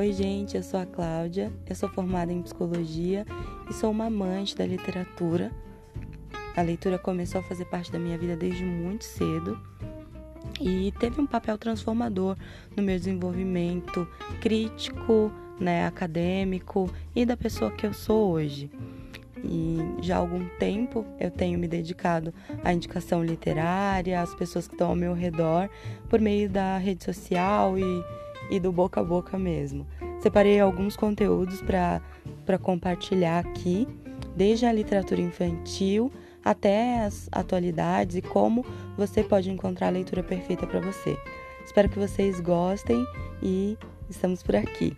Oi, gente, eu sou a Cláudia, eu sou formada em psicologia e sou uma amante da literatura. A leitura começou a fazer parte da minha vida desde muito cedo e teve um papel transformador no meu desenvolvimento crítico, né, acadêmico e da pessoa que eu sou hoje. E já há algum tempo eu tenho me dedicado à indicação literária, às pessoas que estão ao meu redor, por meio da rede social e e do boca a boca mesmo. Separei alguns conteúdos para compartilhar aqui, desde a literatura infantil até as atualidades e como você pode encontrar a leitura perfeita para você. Espero que vocês gostem e estamos por aqui.